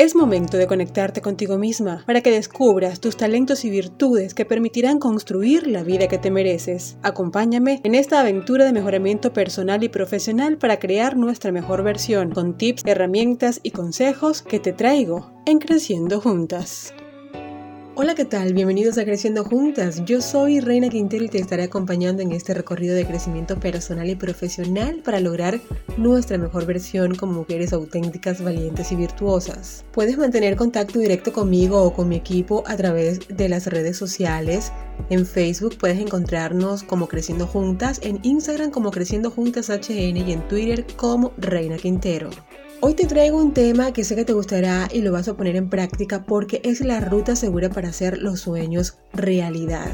Es momento de conectarte contigo misma para que descubras tus talentos y virtudes que permitirán construir la vida que te mereces. Acompáñame en esta aventura de mejoramiento personal y profesional para crear nuestra mejor versión con tips, herramientas y consejos que te traigo en Creciendo Juntas. Hola, ¿qué tal? Bienvenidos a Creciendo Juntas. Yo soy Reina Quintero y te estaré acompañando en este recorrido de crecimiento personal y profesional para lograr nuestra mejor versión como mujeres auténticas, valientes y virtuosas. Puedes mantener contacto directo conmigo o con mi equipo a través de las redes sociales. En Facebook puedes encontrarnos como Creciendo Juntas, en Instagram como Creciendo Juntas HN y en Twitter como Reina Quintero. Hoy te traigo un tema que sé que te gustará y lo vas a poner en práctica porque es la ruta segura para hacer los sueños realidad.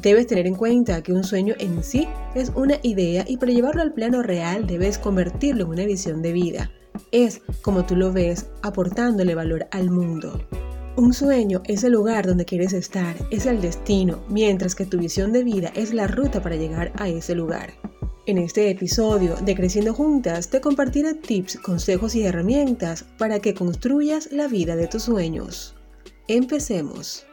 Debes tener en cuenta que un sueño en sí es una idea y para llevarlo al plano real debes convertirlo en una visión de vida. Es como tú lo ves, aportándole valor al mundo. Un sueño es el lugar donde quieres estar, es el destino, mientras que tu visión de vida es la ruta para llegar a ese lugar. En este episodio de Creciendo Juntas te compartiré tips, consejos y herramientas para que construyas la vida de tus sueños. Empecemos.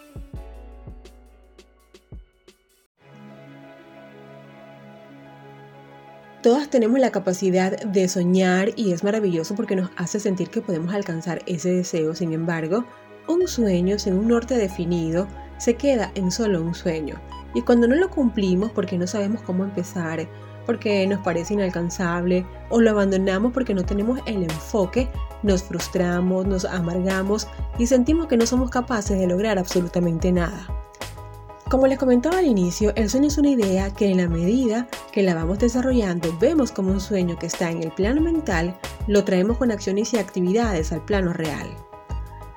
Todas tenemos la capacidad de soñar y es maravilloso porque nos hace sentir que podemos alcanzar ese deseo. Sin embargo, un sueño sin un norte definido se queda en solo un sueño. Y cuando no lo cumplimos porque no sabemos cómo empezar, porque nos parece inalcanzable o lo abandonamos porque no tenemos el enfoque, nos frustramos, nos amargamos y sentimos que no somos capaces de lograr absolutamente nada. Como les comentaba al inicio, el sueño es una idea que en la medida que la vamos desarrollando vemos como un sueño que está en el plano mental, lo traemos con acciones y actividades al plano real.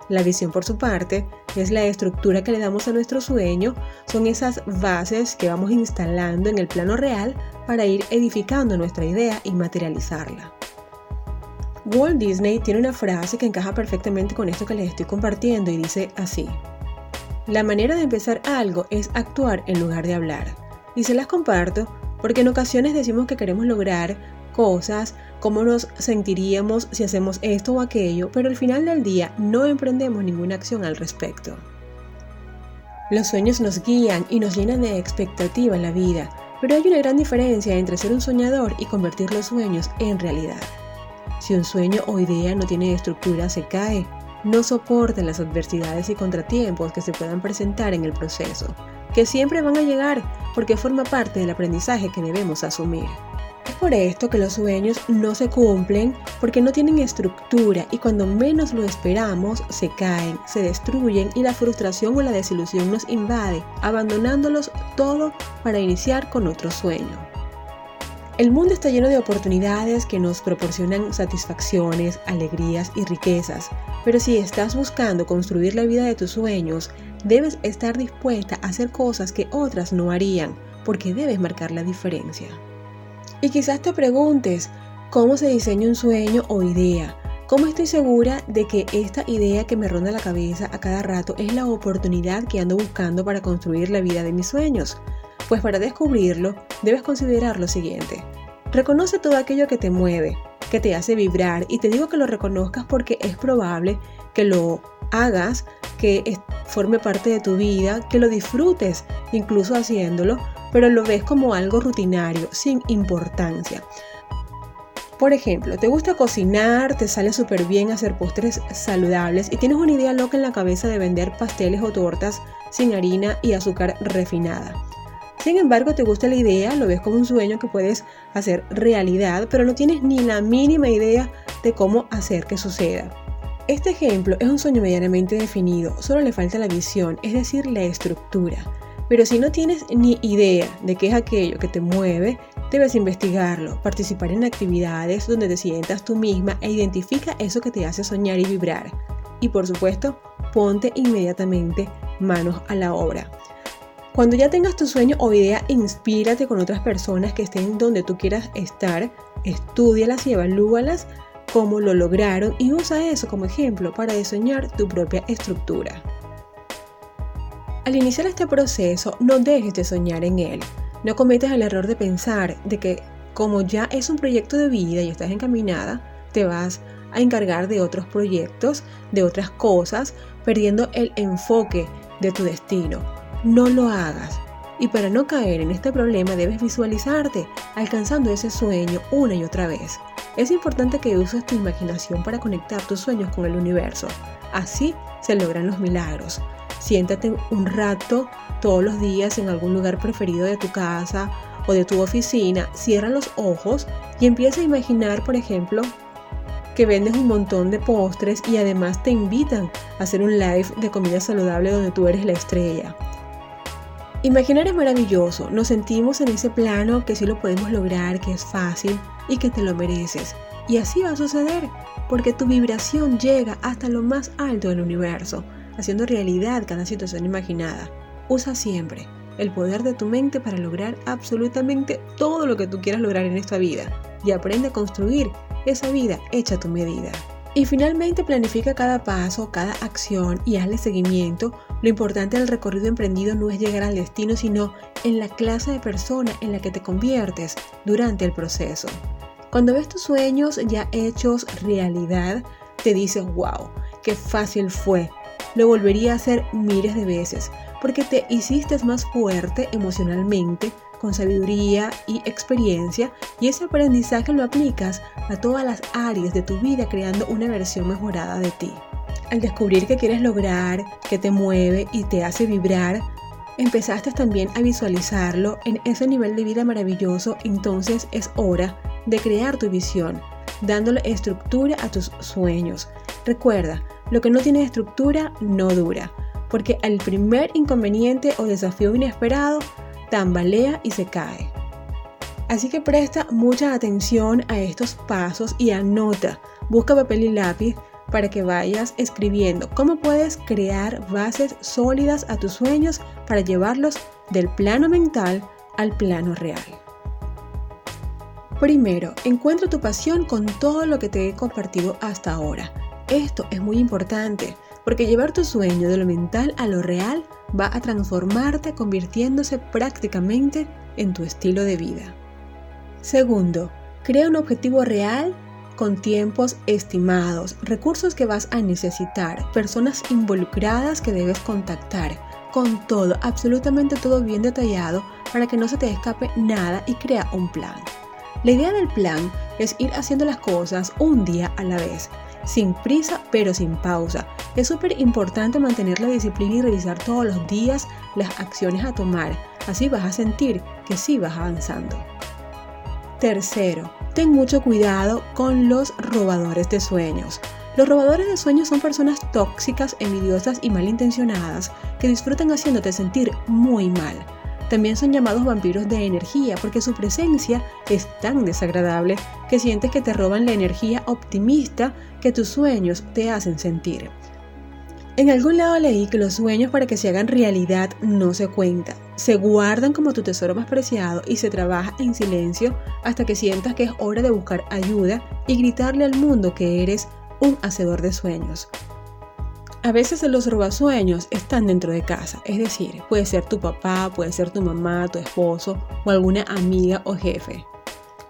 La visión, por su parte, es la estructura que le damos a nuestro sueño, son esas bases que vamos instalando en el plano real para ir edificando nuestra idea y materializarla. Walt Disney tiene una frase que encaja perfectamente con esto que les estoy compartiendo y dice así. La manera de empezar algo es actuar en lugar de hablar. Y se las comparto porque en ocasiones decimos que queremos lograr cosas, cómo nos sentiríamos si hacemos esto o aquello, pero al final del día no emprendemos ninguna acción al respecto. Los sueños nos guían y nos llenan de expectativa en la vida, pero hay una gran diferencia entre ser un soñador y convertir los sueños en realidad. Si un sueño o idea no tiene estructura, se cae, no soporta las adversidades y contratiempos que se puedan presentar en el proceso, que siempre van a llegar porque forma parte del aprendizaje que debemos asumir. Es por esto que los sueños no se cumplen porque no tienen estructura y cuando menos lo esperamos se caen, se destruyen y la frustración o la desilusión nos invade, abandonándolos todo para iniciar con otro sueño. El mundo está lleno de oportunidades que nos proporcionan satisfacciones, alegrías y riquezas, pero si estás buscando construir la vida de tus sueños, debes estar dispuesta a hacer cosas que otras no harían, porque debes marcar la diferencia. Y quizás te preguntes, ¿cómo se diseña un sueño o idea? ¿Cómo estoy segura de que esta idea que me ronda la cabeza a cada rato es la oportunidad que ando buscando para construir la vida de mis sueños? Pues para descubrirlo, debes considerar lo siguiente. Reconoce todo aquello que te mueve, que te hace vibrar y te digo que lo reconozcas porque es probable que lo hagas, que forme parte de tu vida, que lo disfrutes incluso haciéndolo, pero lo ves como algo rutinario, sin importancia. Por ejemplo, te gusta cocinar, te sale súper bien hacer postres saludables y tienes una idea loca en la cabeza de vender pasteles o tortas sin harina y azúcar refinada. Sin embargo, te gusta la idea, lo ves como un sueño que puedes hacer realidad, pero no tienes ni la mínima idea de cómo hacer que suceda. Este ejemplo es un sueño medianamente definido, solo le falta la visión, es decir, la estructura. Pero si no tienes ni idea de qué es aquello que te mueve, debes investigarlo, participar en actividades donde te sientas tú misma e identifica eso que te hace soñar y vibrar. Y por supuesto, ponte inmediatamente manos a la obra. Cuando ya tengas tu sueño o idea, inspírate con otras personas que estén donde tú quieras estar, estudialas y evalúalas cómo lo lograron y usa eso como ejemplo para diseñar tu propia estructura. Al iniciar este proceso, no dejes de soñar en él. No cometas el error de pensar de que como ya es un proyecto de vida y estás encaminada, te vas a encargar de otros proyectos, de otras cosas, perdiendo el enfoque de tu destino. No lo hagas. Y para no caer en este problema debes visualizarte alcanzando ese sueño una y otra vez. Es importante que uses tu imaginación para conectar tus sueños con el universo. Así se logran los milagros. Siéntate un rato todos los días en algún lugar preferido de tu casa o de tu oficina, cierra los ojos y empieza a imaginar, por ejemplo, que vendes un montón de postres y además te invitan a hacer un live de comida saludable donde tú eres la estrella. Imaginar es maravilloso, nos sentimos en ese plano que sí lo podemos lograr, que es fácil y que te lo mereces. Y así va a suceder, porque tu vibración llega hasta lo más alto del universo, haciendo realidad cada situación imaginada. Usa siempre el poder de tu mente para lograr absolutamente todo lo que tú quieras lograr en esta vida y aprende a construir esa vida hecha a tu medida. Y finalmente planifica cada paso, cada acción y hazle seguimiento. Lo importante del recorrido emprendido no es llegar al destino, sino en la clase de persona en la que te conviertes durante el proceso. Cuando ves tus sueños ya hechos realidad, te dices, wow, qué fácil fue. Lo volvería a hacer miles de veces, porque te hiciste más fuerte emocionalmente, con sabiduría y experiencia, y ese aprendizaje lo aplicas a todas las áreas de tu vida creando una versión mejorada de ti. Al descubrir que quieres lograr, que te mueve y te hace vibrar, empezaste también a visualizarlo en ese nivel de vida maravilloso, entonces es hora de crear tu visión, dándole estructura a tus sueños. Recuerda, lo que no tiene estructura no dura, porque al primer inconveniente o desafío inesperado, tambalea y se cae. Así que presta mucha atención a estos pasos y anota, busca papel y lápiz para que vayas escribiendo cómo puedes crear bases sólidas a tus sueños para llevarlos del plano mental al plano real. Primero, encuentra tu pasión con todo lo que te he compartido hasta ahora. Esto es muy importante porque llevar tu sueño de lo mental a lo real va a transformarte convirtiéndose prácticamente en tu estilo de vida. Segundo, crea un objetivo real con tiempos estimados, recursos que vas a necesitar, personas involucradas que debes contactar, con todo, absolutamente todo bien detallado para que no se te escape nada y crea un plan. La idea del plan es ir haciendo las cosas un día a la vez, sin prisa pero sin pausa. Es súper importante mantener la disciplina y revisar todos los días las acciones a tomar. Así vas a sentir que sí vas avanzando. Tercero, ten mucho cuidado con los robadores de sueños. Los robadores de sueños son personas tóxicas, envidiosas y malintencionadas que disfrutan haciéndote sentir muy mal. También son llamados vampiros de energía porque su presencia es tan desagradable que sientes que te roban la energía optimista que tus sueños te hacen sentir. En algún lado leí que los sueños para que se hagan realidad no se cuentan, se guardan como tu tesoro más preciado y se trabaja en silencio hasta que sientas que es hora de buscar ayuda y gritarle al mundo que eres un hacedor de sueños. A veces los robasueños están dentro de casa, es decir, puede ser tu papá, puede ser tu mamá, tu esposo o alguna amiga o jefe.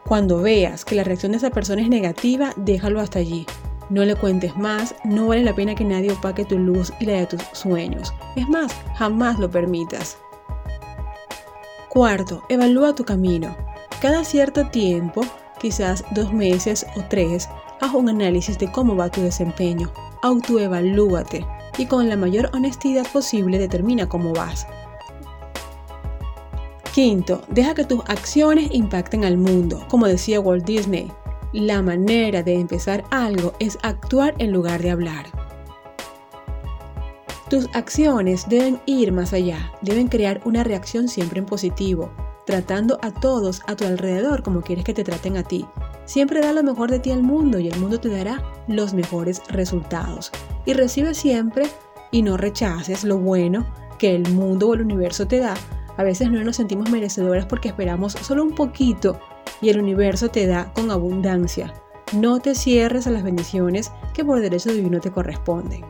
Cuando veas que la reacción de esa persona es negativa, déjalo hasta allí. No le cuentes más, no vale la pena que nadie opaque tu luz y la de tus sueños. Es más, jamás lo permitas. Cuarto, evalúa tu camino. Cada cierto tiempo, quizás dos meses o tres, haz un análisis de cómo va tu desempeño autoevalúate y con la mayor honestidad posible determina cómo vas. Quinto, deja que tus acciones impacten al mundo. Como decía Walt Disney, la manera de empezar algo es actuar en lugar de hablar. Tus acciones deben ir más allá, deben crear una reacción siempre en positivo, tratando a todos a tu alrededor como quieres que te traten a ti. Siempre da lo mejor de ti al mundo y el mundo te dará los mejores resultados. Y recibe siempre y no rechaces lo bueno que el mundo o el universo te da. A veces no nos sentimos merecedoras porque esperamos solo un poquito y el universo te da con abundancia. No te cierres a las bendiciones que por derecho divino te corresponden.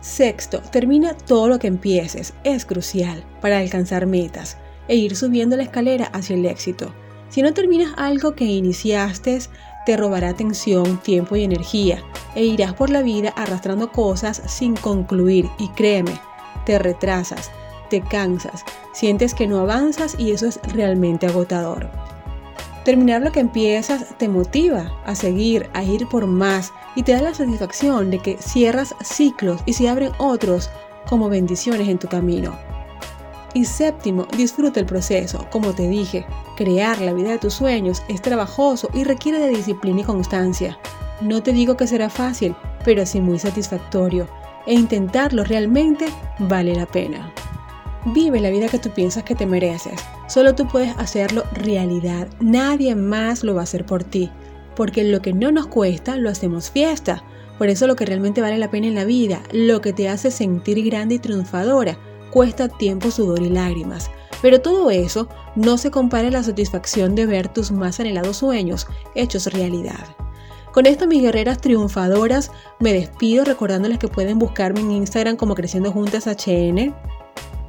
Sexto, termina todo lo que empieces. Es crucial para alcanzar metas e ir subiendo la escalera hacia el éxito. Si no terminas algo que iniciaste, te robará atención, tiempo y energía, e irás por la vida arrastrando cosas sin concluir y créeme, te retrasas, te cansas, sientes que no avanzas y eso es realmente agotador. Terminar lo que empiezas te motiva a seguir, a ir por más y te da la satisfacción de que cierras ciclos y se abren otros como bendiciones en tu camino. Y séptimo, disfruta el proceso. Como te dije, crear la vida de tus sueños es trabajoso y requiere de disciplina y constancia. No te digo que será fácil, pero sí muy satisfactorio. E intentarlo realmente vale la pena. Vive la vida que tú piensas que te mereces. Solo tú puedes hacerlo realidad. Nadie más lo va a hacer por ti. Porque lo que no nos cuesta, lo hacemos fiesta. Por eso lo que realmente vale la pena en la vida, lo que te hace sentir grande y triunfadora, cuesta tiempo, sudor y lágrimas. Pero todo eso no se compara a la satisfacción de ver tus más anhelados sueños hechos realidad. Con esto, mis guerreras triunfadoras, me despido recordándoles que pueden buscarme en Instagram como Creciendo Juntas HN,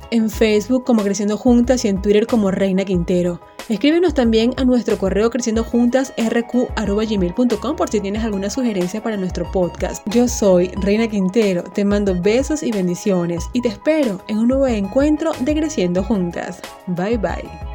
en Facebook como Creciendo Juntas y en Twitter como Reina Quintero. Escríbenos también a nuestro correo creciendojuntasrq.gmail.com por si tienes alguna sugerencia para nuestro podcast. Yo soy Reina Quintero, te mando besos y bendiciones y te espero en un nuevo encuentro de Creciendo Juntas. Bye bye.